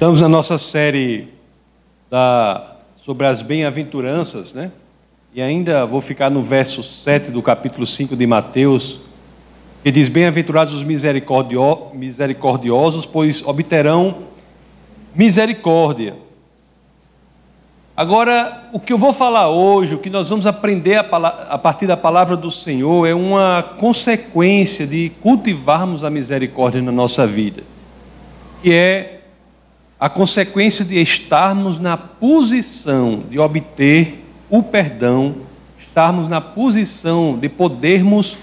Estamos na nossa série da, sobre as bem-aventuranças, né? E ainda vou ficar no verso 7 do capítulo 5 de Mateus, que diz: Bem-aventurados os misericordio, misericordiosos, pois obterão misericórdia. Agora, o que eu vou falar hoje, o que nós vamos aprender a, a partir da palavra do Senhor, é uma consequência de cultivarmos a misericórdia na nossa vida, que é a consequência de estarmos na posição de obter o perdão, estarmos na posição de podermos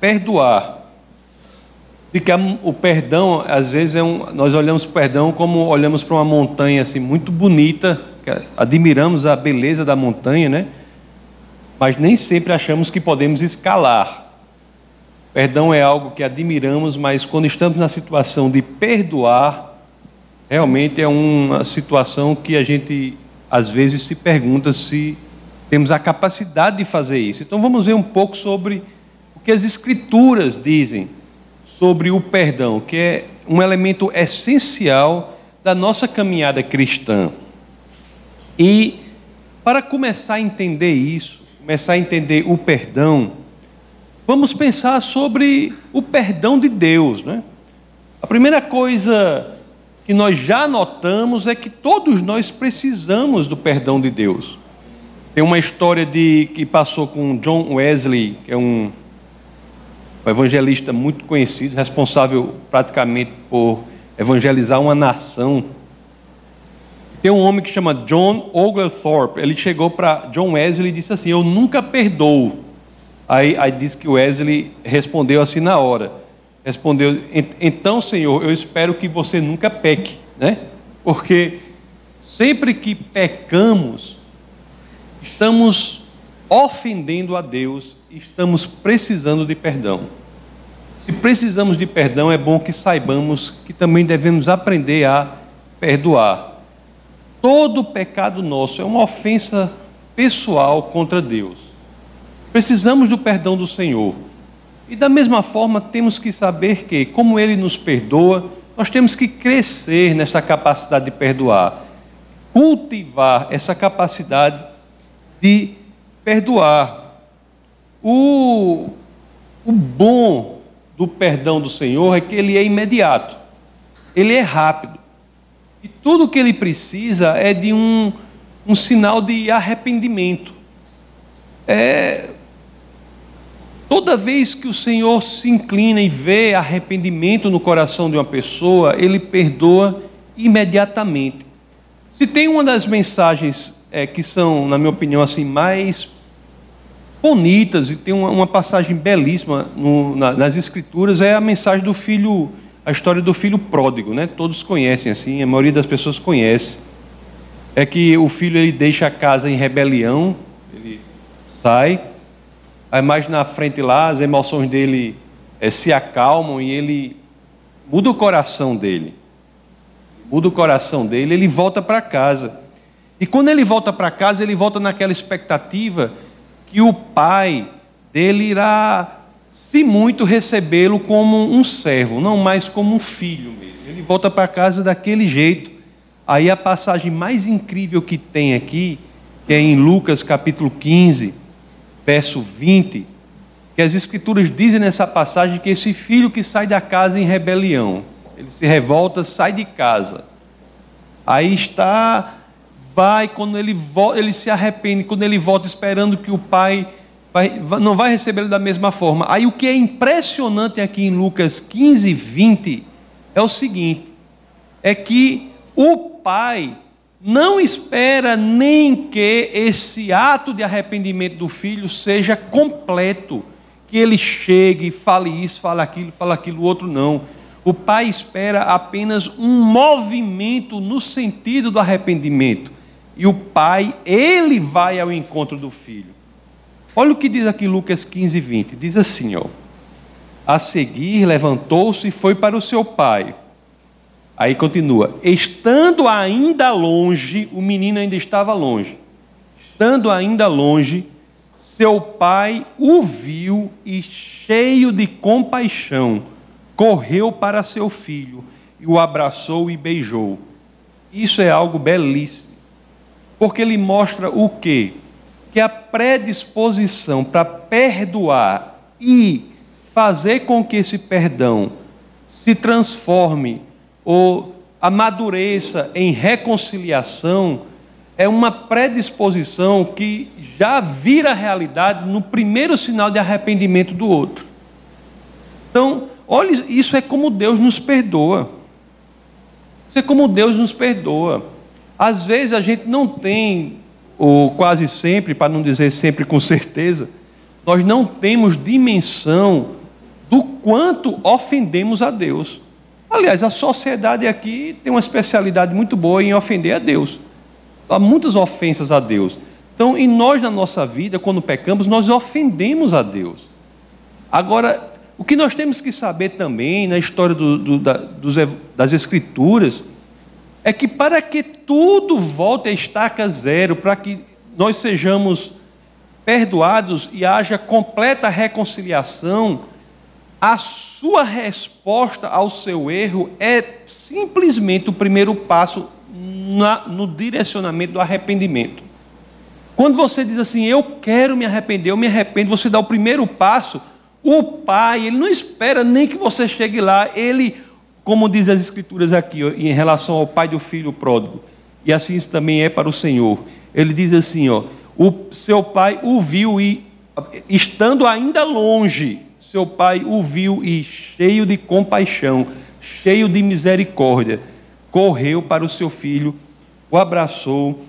perdoar. De que o perdão, às vezes, é um, nós olhamos o perdão como olhamos para uma montanha assim muito bonita, admiramos a beleza da montanha, né? Mas nem sempre achamos que podemos escalar. Perdão é algo que admiramos, mas quando estamos na situação de perdoar, realmente é uma situação que a gente às vezes se pergunta se temos a capacidade de fazer isso. Então vamos ver um pouco sobre o que as escrituras dizem sobre o perdão, que é um elemento essencial da nossa caminhada cristã. E para começar a entender isso, começar a entender o perdão, vamos pensar sobre o perdão de Deus, né? A primeira coisa que nós já notamos é que todos nós precisamos do perdão de Deus. Tem uma história de que passou com John Wesley, que é um, um evangelista muito conhecido, responsável praticamente por evangelizar uma nação. Tem um homem que chama John Oglethorpe. Ele chegou para John Wesley e disse assim: Eu nunca perdoo. Aí, aí disse que Wesley respondeu assim na hora: Respondeu: Então, Senhor, eu espero que você nunca peque, né? Porque sempre que pecamos, estamos ofendendo a Deus, estamos precisando de perdão. Se precisamos de perdão, é bom que saibamos que também devemos aprender a perdoar. Todo pecado nosso é uma ofensa pessoal contra Deus. Precisamos do perdão do Senhor. E da mesma forma, temos que saber que, como Ele nos perdoa, nós temos que crescer nessa capacidade de perdoar, cultivar essa capacidade de perdoar. O, o bom do perdão do Senhor é que ele é imediato, ele é rápido. E tudo que ele precisa é de um, um sinal de arrependimento. É, Toda vez que o Senhor se inclina e vê arrependimento no coração de uma pessoa, ele perdoa imediatamente. Se tem uma das mensagens é, que são, na minha opinião, assim mais bonitas e tem uma, uma passagem belíssima no, na, nas Escrituras é a mensagem do filho, a história do filho pródigo, né? Todos conhecem assim, a maioria das pessoas conhece. É que o filho ele deixa a casa em rebelião, ele sai Aí mais na frente lá, as emoções dele é, se acalmam e ele muda o coração dele. Muda o coração dele, ele volta para casa. E quando ele volta para casa, ele volta naquela expectativa que o pai dele irá, se muito, recebê-lo como um servo, não mais como um filho mesmo. Ele volta para casa daquele jeito. Aí a passagem mais incrível que tem aqui, que é em Lucas capítulo 15, verso 20, que as Escrituras dizem nessa passagem que esse filho que sai da casa em rebelião, ele se revolta, sai de casa. Aí está, vai, quando ele, volta, ele se arrepende, quando ele volta esperando que o pai vai, não vai receber da mesma forma. Aí o que é impressionante aqui em Lucas 15, 20 é o seguinte: é que o pai não espera nem que esse ato de arrependimento do filho seja completo, que ele chegue, fale isso, fale aquilo, fale aquilo outro, não. O pai espera apenas um movimento no sentido do arrependimento. E o pai, ele vai ao encontro do filho. Olha o que diz aqui Lucas 15, 20. Diz assim, ó. A seguir, levantou-se e foi para o seu pai. Aí continua: estando ainda longe, o menino ainda estava longe. Estando ainda longe, seu pai o viu e, cheio de compaixão, correu para seu filho e o abraçou e beijou. isso é algo belíssimo. Porque ele mostra o quê? Que a predisposição para perdoar e fazer com que esse perdão se transforme ou amadureça em reconciliação é uma predisposição que já vira realidade no primeiro sinal de arrependimento do outro. Então, olha, isso é como Deus nos perdoa. Isso é como Deus nos perdoa. Às vezes a gente não tem, ou quase sempre, para não dizer sempre com certeza, nós não temos dimensão do quanto ofendemos a Deus. Aliás, a sociedade aqui tem uma especialidade muito boa em ofender a Deus. Há muitas ofensas a Deus. Então, e nós na nossa vida, quando pecamos, nós ofendemos a Deus. Agora, o que nós temos que saber também na história do, do, da, dos, das Escrituras é que para que tudo volte a estaca zero, para que nós sejamos perdoados e haja completa reconciliação, a sua resposta ao seu erro é simplesmente o primeiro passo na, no direcionamento do arrependimento. Quando você diz assim, eu quero me arrepender, eu me arrependo, você dá o primeiro passo, o pai, ele não espera nem que você chegue lá, ele, como diz as escrituras aqui, em relação ao pai do filho pródigo, e assim isso também é para o Senhor. Ele diz assim, ó, o seu pai o viu e estando ainda longe, seu pai o viu e, cheio de compaixão, cheio de misericórdia, correu para o seu filho, o abraçou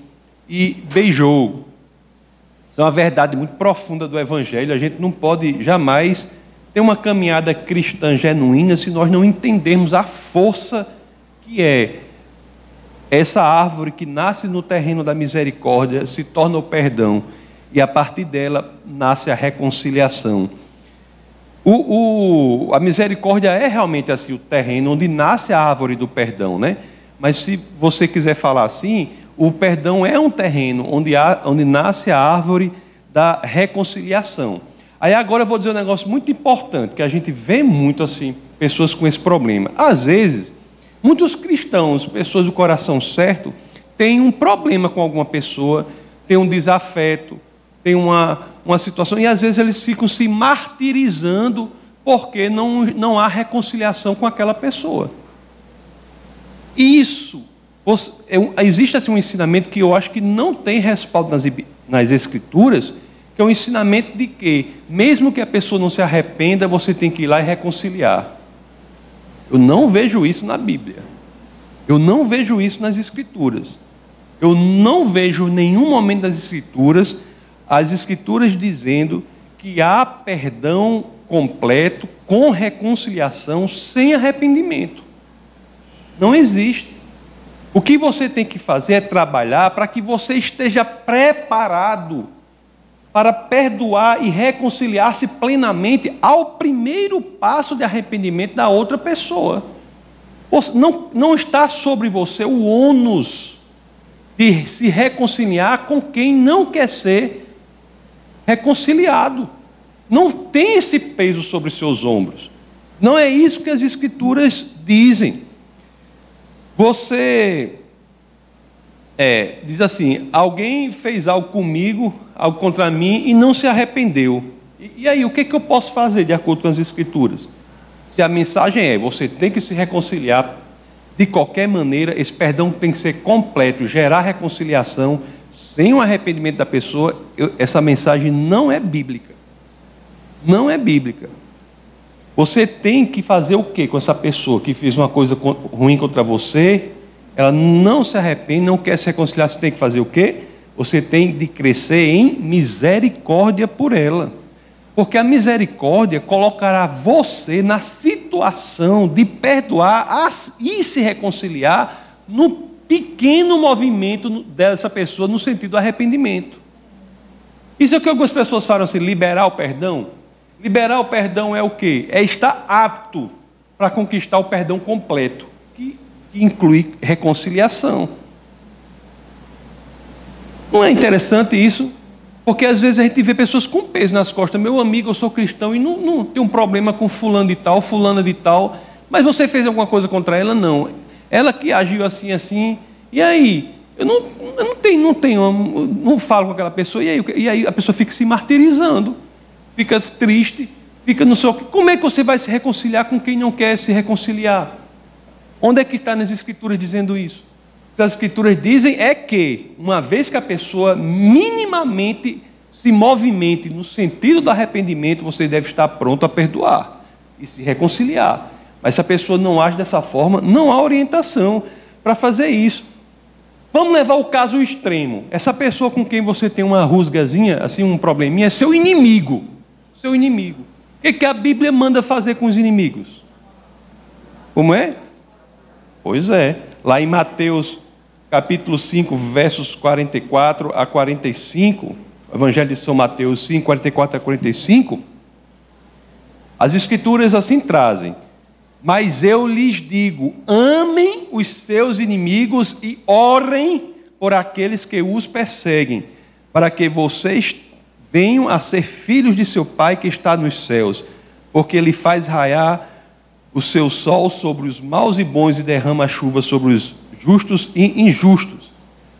e beijou. Isso é uma verdade muito profunda do Evangelho. A gente não pode jamais ter uma caminhada cristã genuína se nós não entendermos a força que é essa árvore que nasce no terreno da misericórdia, se torna o perdão, e a partir dela nasce a reconciliação. O, o, a misericórdia é realmente assim o terreno onde nasce a árvore do perdão, né? Mas se você quiser falar assim, o perdão é um terreno onde, há, onde nasce a árvore da reconciliação. Aí agora eu vou dizer um negócio muito importante, que a gente vê muito assim, pessoas com esse problema. Às vezes, muitos cristãos, pessoas do coração certo, têm um problema com alguma pessoa, têm um desafeto, têm uma, uma situação, e às vezes eles ficam se martirizando porque não, não há reconciliação com aquela pessoa. Isso, é existe assim um ensinamento que eu acho que não tem respaldo nas, nas escrituras, que é um ensinamento de que, mesmo que a pessoa não se arrependa, você tem que ir lá e reconciliar. Eu não vejo isso na Bíblia. Eu não vejo isso nas escrituras. Eu não vejo nenhum momento das escrituras as escrituras dizendo que há perdão completo com reconciliação sem arrependimento. Não existe. O que você tem que fazer é trabalhar para que você esteja preparado para perdoar e reconciliar-se plenamente ao primeiro passo de arrependimento da outra pessoa. Não, não está sobre você o ônus de se reconciliar com quem não quer ser reconciliado. Não tem esse peso sobre seus ombros. Não é isso que as Escrituras dizem. Você é, diz assim: alguém fez algo comigo, algo contra mim e não se arrependeu. E, e aí, o que, que eu posso fazer de acordo com as Escrituras? Se a mensagem é: você tem que se reconciliar de qualquer maneira, esse perdão tem que ser completo, gerar reconciliação, sem o arrependimento da pessoa, eu, essa mensagem não é bíblica. Não é bíblica. Você tem que fazer o que com essa pessoa que fez uma coisa ruim contra você? Ela não se arrepende, não quer se reconciliar, você tem que fazer o quê? Você tem de crescer em misericórdia por ela. Porque a misericórdia colocará você na situação de perdoar e se reconciliar no pequeno movimento dessa pessoa no sentido do arrependimento. Isso é o que algumas pessoas falam assim: liberar o perdão. Liberar o perdão é o quê? É estar apto para conquistar o perdão completo, que inclui reconciliação. Não é interessante isso? Porque às vezes a gente vê pessoas com peso nas costas. Meu amigo, eu sou cristão e não, não tem um problema com fulano de tal, fulana de tal. Mas você fez alguma coisa contra ela? Não. Ela que agiu assim, assim, E aí? Eu não, eu não tenho, não tenho, não falo com aquela pessoa, e aí, e aí a pessoa fica se martirizando, fica triste, fica no seu. Como é que você vai se reconciliar com quem não quer se reconciliar? Onde é que está nas escrituras dizendo isso? As escrituras dizem é que, uma vez que a pessoa minimamente se movimente no sentido do arrependimento, você deve estar pronto a perdoar e se reconciliar. Mas se a pessoa não age dessa forma, não há orientação para fazer isso. Vamos levar o caso extremo. Essa pessoa com quem você tem uma rusgazinha, assim, um probleminha, é seu inimigo. Seu inimigo. O que, que a Bíblia manda fazer com os inimigos? Como é? Pois é. Lá em Mateus capítulo 5, versos 44 a 45, Evangelho de São Mateus 5, 44 a 45, as escrituras assim trazem. Mas eu lhes digo: amem os seus inimigos e orem por aqueles que os perseguem, para que vocês venham a ser filhos de seu Pai que está nos céus, porque ele faz raiar o seu sol sobre os maus e bons e derrama chuva sobre os justos e injustos.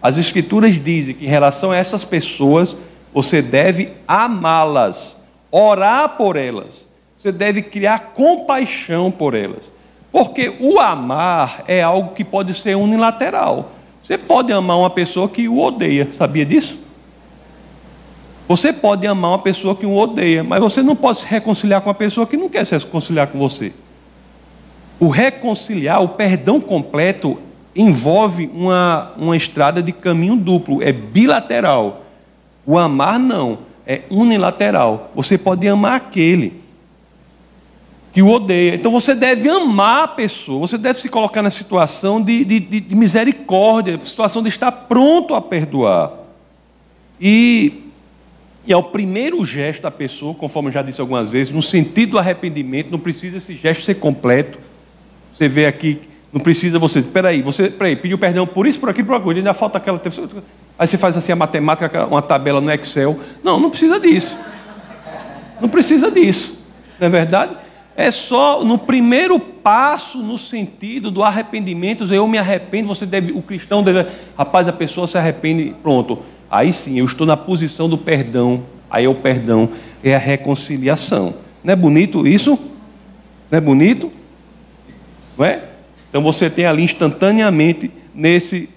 As Escrituras dizem que em relação a essas pessoas, você deve amá-las, orar por elas você deve criar compaixão por elas. Porque o amar é algo que pode ser unilateral. Você pode amar uma pessoa que o odeia, sabia disso? Você pode amar uma pessoa que o odeia, mas você não pode se reconciliar com uma pessoa que não quer se reconciliar com você. O reconciliar, o perdão completo, envolve uma, uma estrada de caminho duplo, é bilateral. O amar não, é unilateral. Você pode amar aquele, que o odeia. Então você deve amar a pessoa, você deve se colocar na situação de, de, de misericórdia, situação de estar pronto a perdoar. E, e é o primeiro gesto da pessoa, conforme eu já disse algumas vezes, no sentido do arrependimento, não precisa esse gesto ser completo. Você vê aqui, não precisa você, peraí, você peraí, pediu perdão por isso, por aquilo, por aquilo, ainda falta aquela. Aí você faz assim a matemática, uma tabela no Excel. Não, não precisa disso. Não precisa disso. Não é verdade? É só no primeiro passo no sentido do arrependimento, eu me arrependo, você deve, o cristão deve, rapaz, a pessoa se arrepende, pronto. Aí sim, eu estou na posição do perdão. Aí é o perdão, é a reconciliação. Não é bonito isso? Não é bonito? Não é? Então você tem ali instantaneamente nesse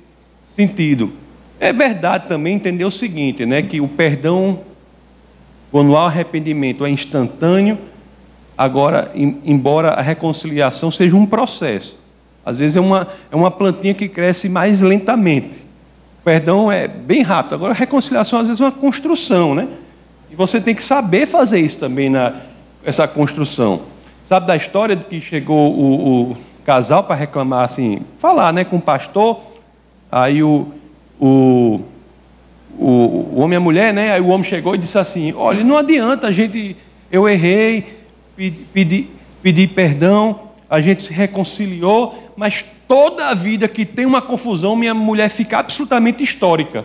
sentido. É verdade também entender o seguinte, né, que o perdão quando há arrependimento é instantâneo, Agora, embora a reconciliação seja um processo, às vezes é uma, é uma plantinha que cresce mais lentamente. O perdão é bem rápido. Agora, a reconciliação, às vezes, é uma construção, né? E você tem que saber fazer isso também, na, essa construção. Sabe da história de que chegou o, o casal para reclamar, assim, falar né, com o pastor, aí o, o, o, o homem e a mulher, né? Aí o homem chegou e disse assim: Olha, não adianta a gente, eu errei, pedir, perdão, a gente se reconciliou, mas toda a vida que tem uma confusão, minha mulher fica absolutamente histórica.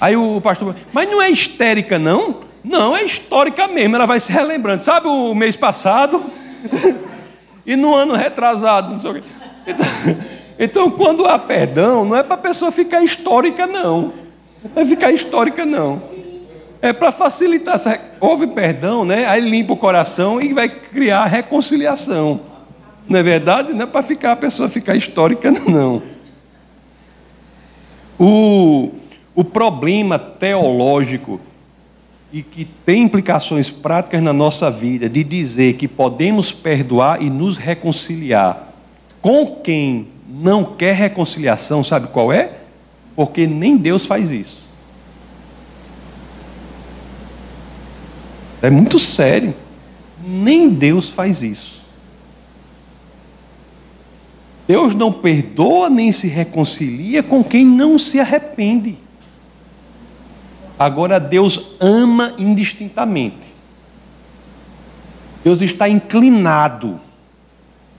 Aí o pastor, mas não é histérica, não? Não, é histórica mesmo, ela vai se relembrando. Sabe o mês passado? e no ano retrasado, não sei o quê. Então, então, quando há perdão, não é para a pessoa ficar histórica, não. Não é ficar histórica, não. É para facilitar. Houve perdão, né? Aí limpa o coração e vai criar reconciliação. Não é verdade? Não é para ficar a pessoa ficar histórica, não. O, o problema teológico e que tem implicações práticas na nossa vida de dizer que podemos perdoar e nos reconciliar com quem não quer reconciliação, sabe qual é? Porque nem Deus faz isso. É muito sério. Nem Deus faz isso. Deus não perdoa nem se reconcilia com quem não se arrepende. Agora, Deus ama indistintamente. Deus está inclinado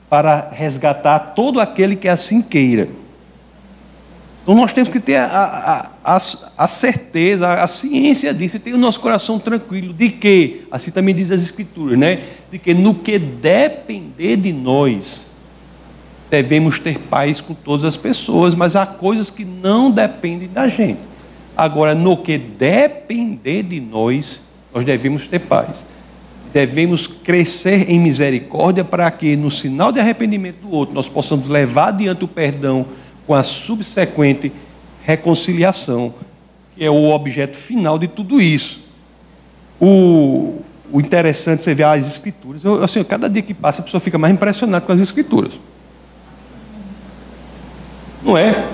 para resgatar todo aquele que assim queira. Então nós temos que ter a, a, a, a certeza, a, ciência disso, e ter o nosso coração tranquilo de que, assim também diz as Escrituras, né? De que no que depender de nós, devemos ter paz com todas as pessoas, mas há coisas que não dependem da gente. Agora, no que depender de nós, nós devemos ter paz. Devemos crescer em misericórdia para que, no sinal de arrependimento do outro, nós possamos levar adiante o perdão com a subsequente reconciliação, que é o objeto final de tudo isso. O, o interessante, você ver as escrituras. Eu, assim, cada dia que passa, a pessoa fica mais impressionada com as escrituras. Não é?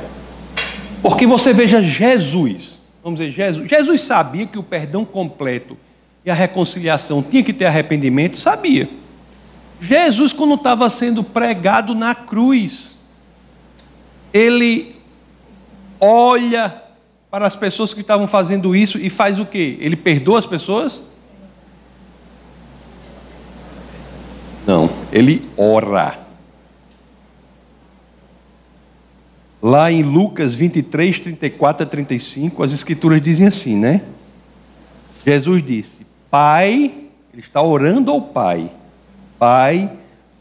Porque você veja Jesus. Vamos dizer, Jesus. Jesus sabia que o perdão completo e a reconciliação tinha que ter arrependimento? Sabia. Jesus, quando estava sendo pregado na cruz, ele olha para as pessoas que estavam fazendo isso e faz o quê? Ele perdoa as pessoas? Não, ele ora. Lá em Lucas 23, 34 a 35, as escrituras dizem assim, né? Jesus disse: Pai, ele está orando ao Pai, Pai,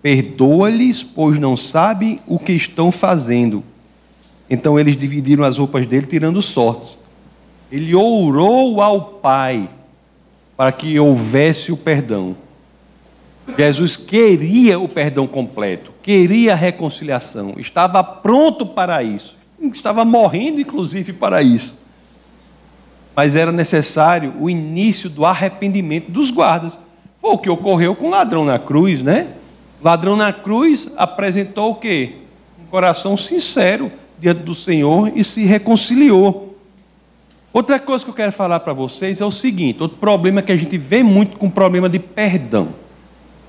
perdoa-lhes, pois não sabem o que estão fazendo. Então eles dividiram as roupas dele, tirando sortes. Ele orou ao Pai para que houvesse o perdão. Jesus queria o perdão completo, queria a reconciliação, estava pronto para isso, estava morrendo, inclusive, para isso. Mas era necessário o início do arrependimento dos guardas. Foi o que ocorreu com o ladrão na cruz, né? O ladrão na cruz apresentou o quê? Um coração sincero diante do Senhor e se reconciliou. Outra coisa que eu quero falar para vocês é o seguinte: outro problema que a gente vê muito com o problema de perdão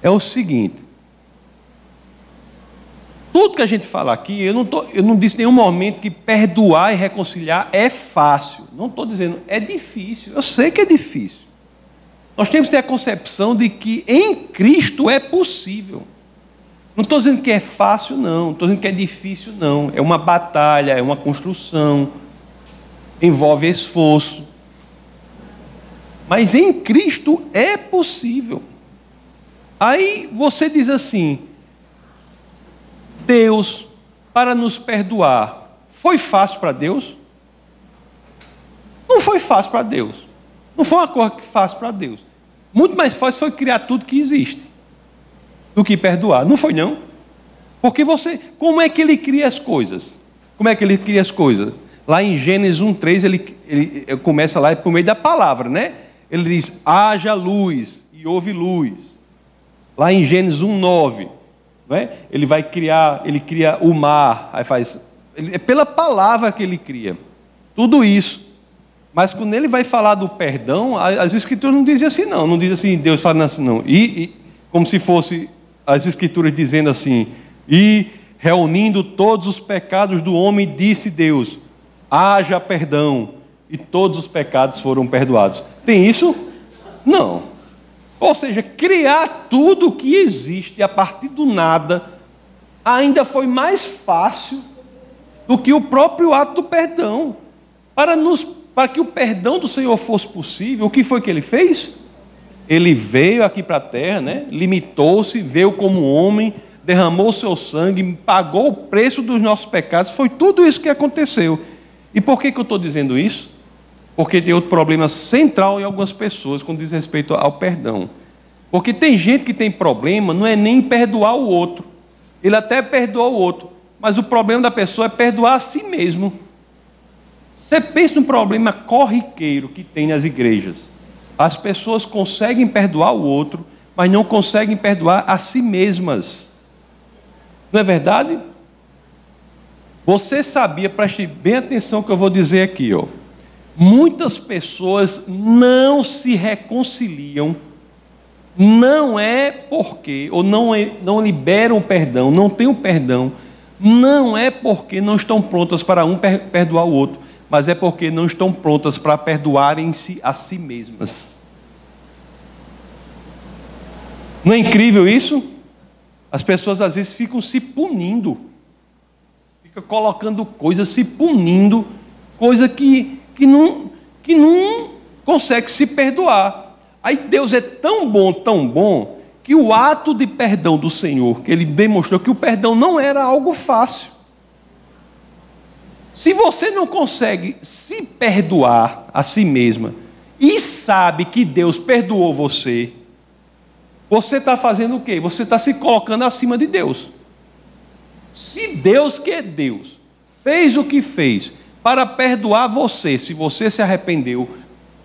é o seguinte. Tudo que a gente fala aqui, eu não, tô, eu não disse em nenhum momento que perdoar e reconciliar é fácil. Não estou dizendo, é difícil. Eu sei que é difícil. Nós temos que ter a concepção de que em Cristo é possível. Não estou dizendo que é fácil, não. Estou dizendo que é difícil, não. É uma batalha, é uma construção, envolve esforço. Mas em Cristo é possível. Aí você diz assim: Deus, para nos perdoar, foi fácil para Deus? Não foi fácil para Deus. Não foi uma coisa fácil para Deus. Muito mais fácil foi criar tudo que existe do que perdoar. Não foi não? Porque você, como é que ele cria as coisas? Como é que ele cria as coisas? Lá em Gênesis 1:3 ele, ele começa lá por meio da palavra, né? Ele diz: "Haja luz", e houve luz. Lá em Gênesis 1:9, é? ele vai criar, ele cria o mar, aí faz, é pela palavra que ele cria. Tudo isso. Mas quando ele vai falar do perdão, as escrituras não dizem assim não, não diz assim, Deus falando assim não. E, e como se fosse as escrituras dizendo assim, e reunindo todos os pecados do homem, disse Deus: haja perdão, e todos os pecados foram perdoados. Tem isso? Não. Ou seja, criar tudo que existe a partir do nada ainda foi mais fácil do que o próprio ato do perdão. Para, nos, para que o perdão do Senhor fosse possível, o que foi que ele fez? Ele veio aqui para a terra, né? limitou-se, veio como homem, derramou seu sangue, pagou o preço dos nossos pecados. Foi tudo isso que aconteceu. E por que, que eu estou dizendo isso? Porque tem outro problema central em algumas pessoas quando diz respeito ao perdão. Porque tem gente que tem problema, não é nem perdoar o outro. Ele até perdoa o outro, mas o problema da pessoa é perdoar a si mesmo. Você pensa no problema corriqueiro que tem nas igrejas. As pessoas conseguem perdoar o outro, mas não conseguem perdoar a si mesmas. Não é verdade? Você sabia, preste bem atenção que eu vou dizer aqui, ó. Muitas pessoas não se reconciliam, não é porque, ou não, é, não liberam o perdão, não têm o perdão, não é porque não estão prontas para um perdoar o outro, mas é porque não estão prontas para perdoarem-se a si mesmas. Não é incrível isso? As pessoas às vezes ficam se punindo, ficam colocando coisas, se punindo, coisa que que não, que não consegue se perdoar. Aí Deus é tão bom, tão bom, que o ato de perdão do Senhor, que ele demonstrou que o perdão não era algo fácil. Se você não consegue se perdoar a si mesma e sabe que Deus perdoou você, você está fazendo o quê? Você está se colocando acima de Deus. Se Deus, que é Deus, fez o que fez para perdoar você, se você se arrependeu,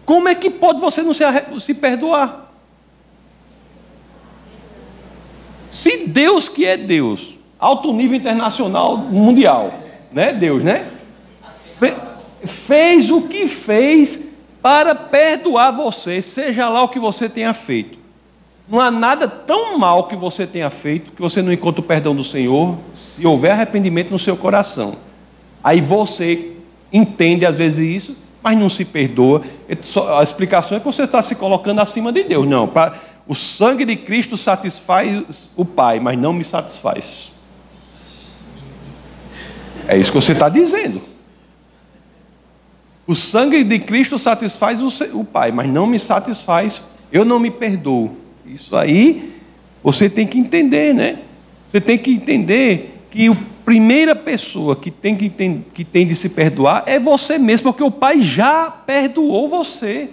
como é que pode você não se, se perdoar? Se Deus, que é Deus, alto nível internacional, mundial, né? Deus, né? Fe, fez o que fez para perdoar você, seja lá o que você tenha feito. Não há nada tão mal que você tenha feito que você não encontre o perdão do Senhor, se houver arrependimento no seu coração. Aí você entende às vezes isso, mas não se perdoa. A explicação é que você está se colocando acima de Deus. Não, pra, o sangue de Cristo satisfaz o Pai, mas não me satisfaz. É isso que você está dizendo. O sangue de Cristo satisfaz o, Pai, mas não me satisfaz. Eu não me perdoo. Isso aí você tem que entender, né? Você tem que entender que a primeira pessoa que tem, que, tem, que tem de se perdoar é você mesmo, porque o Pai já perdoou você.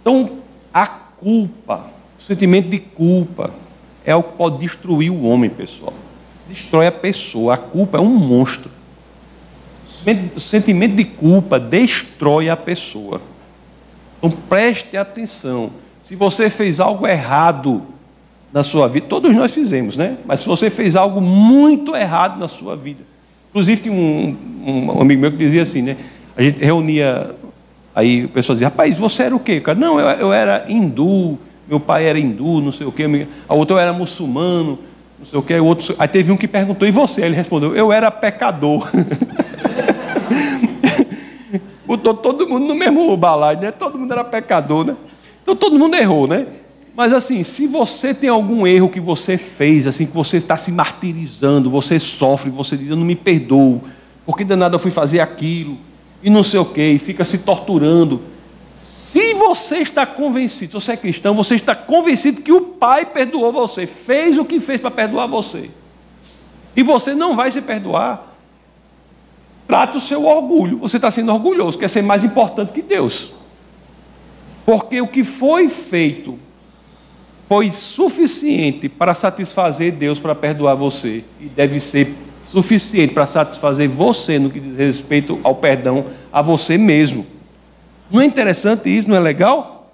Então, a culpa, o sentimento de culpa, é o que pode destruir o homem, pessoal. Destrói a pessoa. A culpa é um monstro. O sentimento de culpa destrói a pessoa. Então preste atenção. Se você fez algo errado na sua vida, todos nós fizemos, né? Mas se você fez algo muito errado na sua vida, inclusive tinha um, um amigo meu que dizia assim, né? A gente reunia, aí o pessoal dizia, rapaz, você era o quê? Cara, não, eu, eu era hindu, meu pai era hindu, não sei o quê, a outra eu era muçulmano, não sei o quê, o outro, aí teve um que perguntou, e você? Ele respondeu, eu era pecador. Botou todo mundo no mesmo balaio, né? Todo mundo era pecador, né? Então todo mundo errou, né? Mas assim, se você tem algum erro que você fez, assim, que você está se martirizando, você sofre, você diz, eu não me perdoo, porque danado eu fui fazer aquilo, e não sei o quê, e fica se torturando. Se você está convencido, você é cristão, você está convencido que o Pai perdoou você, fez o que fez para perdoar você, e você não vai se perdoar, trata o seu orgulho. Você está sendo orgulhoso, quer ser mais importante que Deus. Porque o que foi feito foi suficiente para satisfazer Deus para perdoar você. E deve ser suficiente para satisfazer você no que diz respeito ao perdão a você mesmo. Não é interessante isso? Não é legal?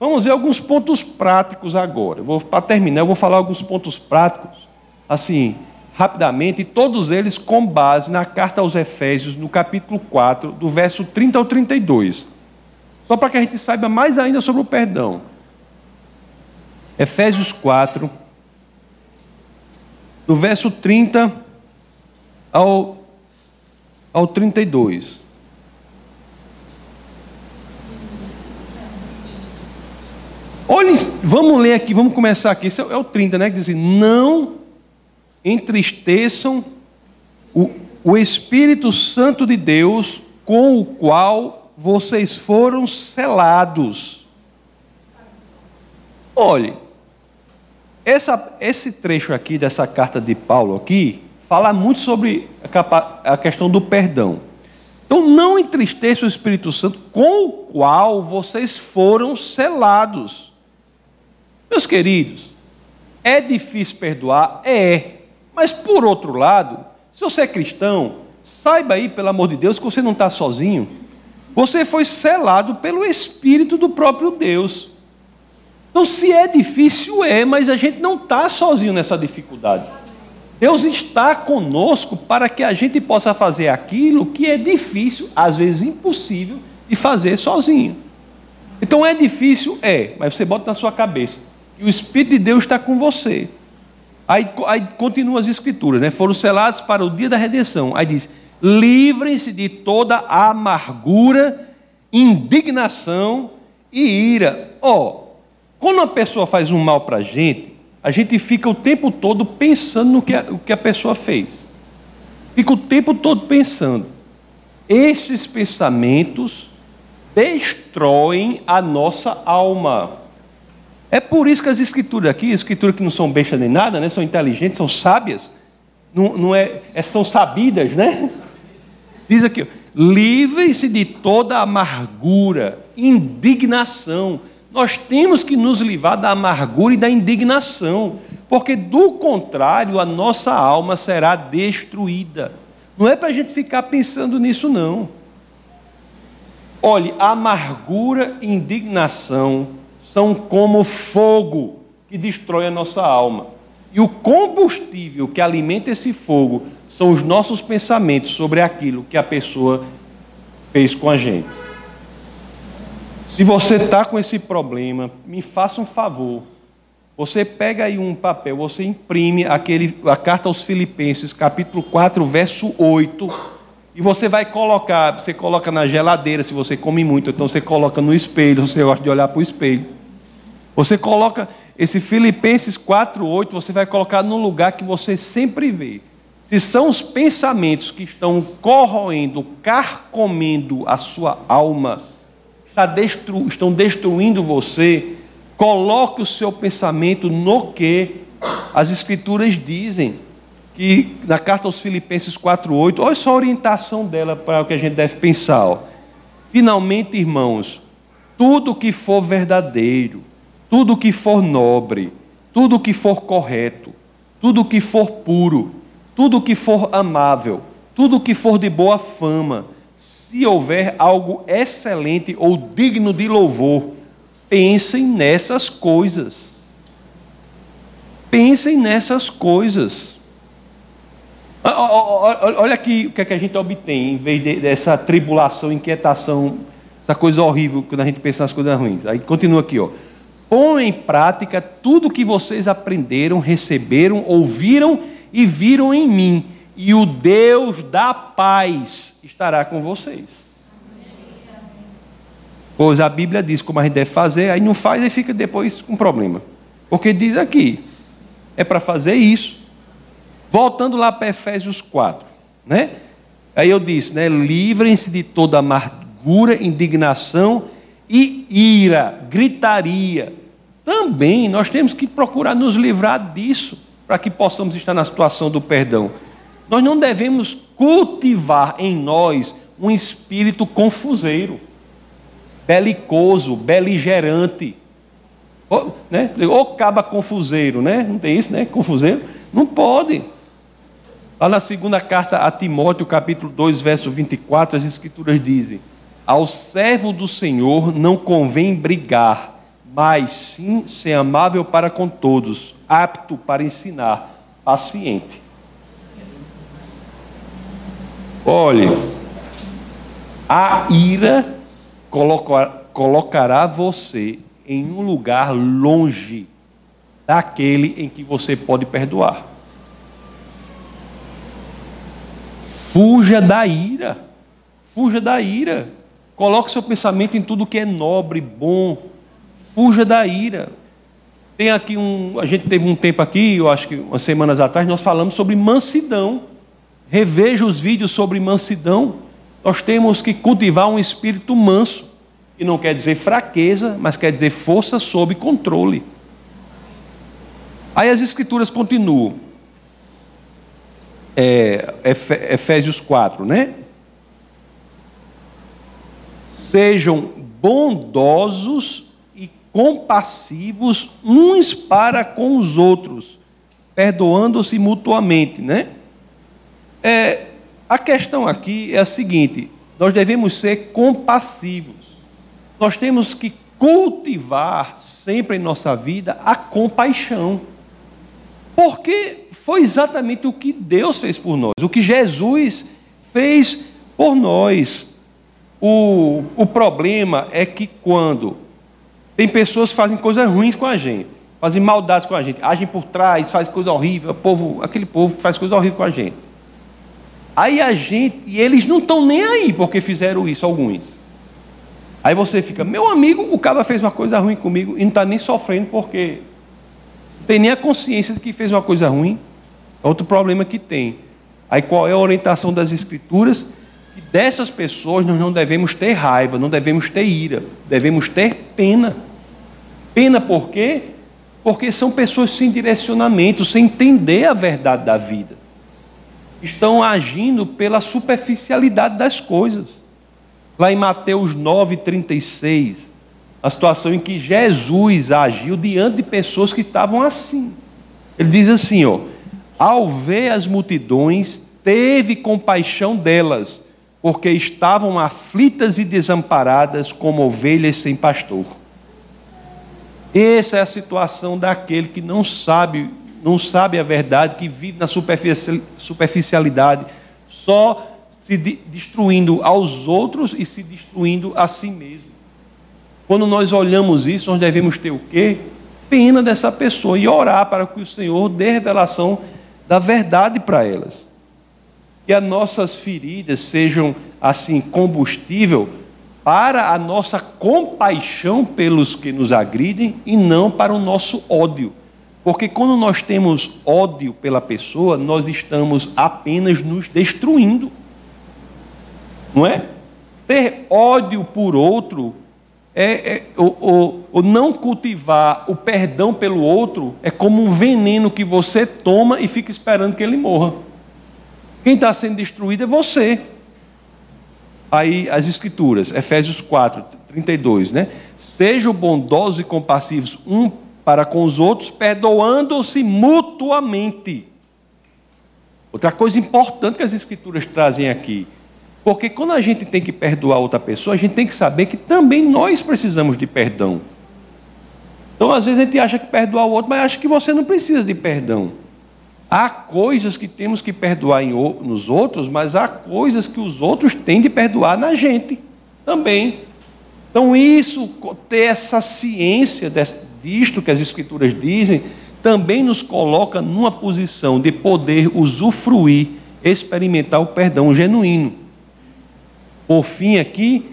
Vamos ver alguns pontos práticos agora. para terminar, eu vou falar alguns pontos práticos, assim, rapidamente, e todos eles com base na carta aos Efésios, no capítulo 4, do verso 30 ao 32. Só para que a gente saiba mais ainda sobre o perdão. Efésios 4, do verso 30 ao, ao 32. Olhem, vamos ler aqui, vamos começar aqui. Esse é o 30, né? Que diz assim: Não entristeçam o, o Espírito Santo de Deus, com o qual vocês foram selados. Olhe, essa, esse trecho aqui dessa carta de Paulo aqui fala muito sobre a, a questão do perdão. Então não entristeça o Espírito Santo com o qual vocês foram selados. Meus queridos, é difícil perdoar? É. Mas por outro lado, se você é cristão, saiba aí, pelo amor de Deus, que você não está sozinho. Você foi selado pelo Espírito do próprio Deus. Então, se é difícil, é, mas a gente não está sozinho nessa dificuldade. Deus está conosco para que a gente possa fazer aquilo que é difícil, às vezes impossível, de fazer sozinho. Então é difícil? É, mas você bota na sua cabeça. E o Espírito de Deus está com você. Aí, aí as escrituras, né? Foram selados para o dia da redenção. Aí diz: livrem-se de toda amargura, indignação e ira. Ó, oh, quando uma pessoa faz um mal para a gente, a gente fica o tempo todo pensando no que a, o que a pessoa fez. Fica o tempo todo pensando. Esses pensamentos destroem a nossa alma. É por isso que as escrituras aqui, escrituras que não são bestas nem nada, né? são inteligentes, são sábias, não, não é, é, são sabidas, né? Diz aqui, livrem-se de toda amargura, indignação. Nós temos que nos livrar da amargura e da indignação, porque do contrário a nossa alma será destruída. Não é para a gente ficar pensando nisso, não. Olhe, amargura indignação são como fogo que destrói a nossa alma. E o combustível que alimenta esse fogo são os nossos pensamentos sobre aquilo que a pessoa fez com a gente. Se você está com esse problema, me faça um favor. Você pega aí um papel, você imprime aquele, a carta aos Filipenses, capítulo 4, verso 8, e você vai colocar, você coloca na geladeira, se você come muito, então você coloca no espelho, você gosta de olhar para o espelho. Você coloca esse Filipenses 4, 8, você vai colocar num lugar que você sempre vê. Se são os pensamentos que estão corroendo, carcomendo a sua alma, destru, estão destruindo você, coloque o seu pensamento no que as Escrituras dizem. Que na carta aos Filipenses 4,8, olha só a orientação dela para o que a gente deve pensar. Ó. Finalmente, irmãos, tudo que for verdadeiro, tudo que for nobre, tudo que for correto, tudo que for puro, tudo que for amável, tudo que for de boa fama, se houver algo excelente ou digno de louvor, pensem nessas coisas. Pensem nessas coisas. Olha aqui o que, é que a gente obtém em vez dessa tribulação, inquietação, essa coisa horrível quando a gente pensa nas coisas ruins. Aí continua aqui, ó. Põe em prática tudo o que vocês aprenderam, receberam, ouviram e viram em mim, e o Deus da paz estará com vocês. Pois a Bíblia diz como a gente deve fazer, aí não faz e fica depois com problema. Porque diz aqui, é para fazer isso. Voltando lá para Efésios 4, né? Aí eu disse, né? Livrem-se de toda amargura, indignação e ira, gritaria. Também nós temos que procurar nos livrar disso para que possamos estar na situação do perdão. Nós não devemos cultivar em nós um espírito confuseiro, belicoso, beligerante. Ou, né? ou caba confuseiro, né? Não tem isso, né? Confuseiro? Não pode. Lá na segunda carta a Timóteo, capítulo 2, verso 24, as escrituras dizem: Ao servo do Senhor não convém brigar, mas sim ser amável para com todos, apto para ensinar, paciente. Olhe, a ira colocará você em um lugar longe daquele em que você pode perdoar. Fuja da ira. Fuja da ira. Coloque seu pensamento em tudo que é nobre, bom. Fuja da ira. Tem aqui um. A gente teve um tempo aqui, eu acho que umas semanas atrás, nós falamos sobre mansidão. Reveja os vídeos sobre mansidão. Nós temos que cultivar um espírito manso, que não quer dizer fraqueza, mas quer dizer força sob controle. Aí as escrituras continuam. É, Efésios 4, né? Sejam bondosos compassivos uns para com os outros, perdoando-se mutuamente, né? É, a questão aqui é a seguinte: nós devemos ser compassivos. Nós temos que cultivar sempre em nossa vida a compaixão. Porque foi exatamente o que Deus fez por nós, o que Jesus fez por nós. O, o problema é que quando tem pessoas que fazem coisas ruins com a gente, fazem maldades com a gente, agem por trás, fazem coisa horrível, povo, aquele povo que faz coisa horrível com a gente. Aí a gente, e eles não estão nem aí porque fizeram isso, alguns. Aí você fica, meu amigo, o cara fez uma coisa ruim comigo e não está nem sofrendo porque tem nem a consciência de que fez uma coisa ruim. É outro problema que tem. Aí qual é a orientação das escrituras? Que dessas pessoas nós não devemos ter raiva, não devemos ter ira, devemos ter pena. Pena por quê? Porque são pessoas sem direcionamento, sem entender a verdade da vida. Estão agindo pela superficialidade das coisas. Lá em Mateus 9,36, a situação em que Jesus agiu diante de pessoas que estavam assim. Ele diz assim: ó, ao ver as multidões, teve compaixão delas, porque estavam aflitas e desamparadas como ovelhas sem pastor. Essa é a situação daquele que não sabe, não sabe a verdade, que vive na superficialidade, só se destruindo aos outros e se destruindo a si mesmo. Quando nós olhamos isso, nós devemos ter o quê? Pena dessa pessoa e orar para que o Senhor dê revelação da verdade para elas. Que as nossas feridas sejam assim combustível para a nossa compaixão pelos que nos agridem e não para o nosso ódio. Porque quando nós temos ódio pela pessoa, nós estamos apenas nos destruindo. Não é? Ter ódio por outro é, é o, o, o, não cultivar o perdão pelo outro é como um veneno que você toma e fica esperando que ele morra. Quem está sendo destruído é você aí as escrituras, Efésios 4, 32, né? Sejam bondosos e compassivos um para com os outros, perdoando-se mutuamente. Outra coisa importante que as escrituras trazem aqui, porque quando a gente tem que perdoar outra pessoa, a gente tem que saber que também nós precisamos de perdão. Então, às vezes a gente acha que perdoar o outro, mas acha que você não precisa de perdão. Há coisas que temos que perdoar em, nos outros, mas há coisas que os outros têm de perdoar na gente também. Então, isso, ter essa ciência disto que as Escrituras dizem, também nos coloca numa posição de poder usufruir, experimentar o perdão genuíno. Por fim, aqui,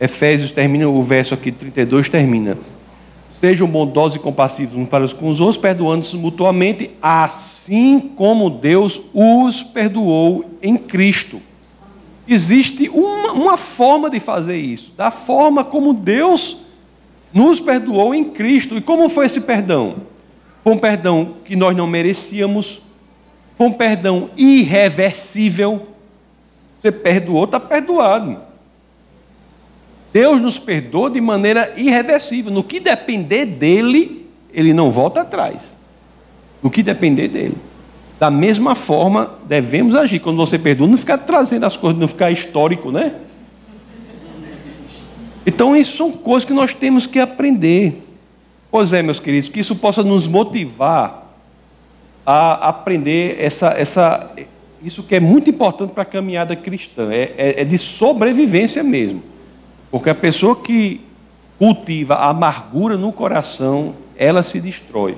Efésios termina, o verso aqui 32 termina. Sejam bondosos e compassivos uns para com os outros, perdoando-se mutuamente, assim como Deus os perdoou em Cristo. Existe uma, uma forma de fazer isso, da forma como Deus nos perdoou em Cristo. E como foi esse perdão? Foi um perdão que nós não merecíamos, foi um perdão irreversível. Você perdoou, está perdoado. Deus nos perdoa de maneira irreversível. No que depender dele, ele não volta atrás. No que depender dele. Da mesma forma, devemos agir. Quando você perdoa, não ficar trazendo as coisas, não ficar histórico, né? Então, isso são coisas que nós temos que aprender. Pois é, meus queridos, que isso possa nos motivar a aprender essa, essa, isso que é muito importante para a caminhada cristã, é, é, é de sobrevivência mesmo. Porque a pessoa que cultiva a amargura no coração, ela se destrói.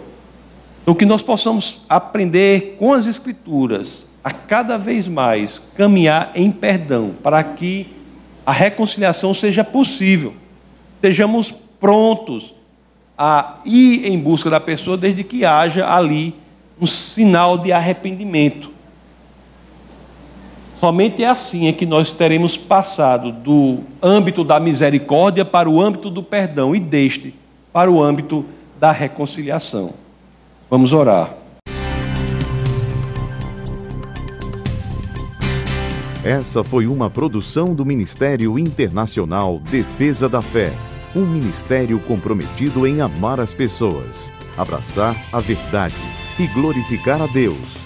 Então, que nós possamos aprender com as Escrituras a cada vez mais caminhar em perdão, para que a reconciliação seja possível. Sejamos prontos a ir em busca da pessoa desde que haja ali um sinal de arrependimento. Somente é assim é que nós teremos passado do âmbito da misericórdia para o âmbito do perdão e deste para o âmbito da reconciliação. Vamos orar. Essa foi uma produção do Ministério Internacional Defesa da Fé, um ministério comprometido em amar as pessoas, abraçar a verdade e glorificar a Deus.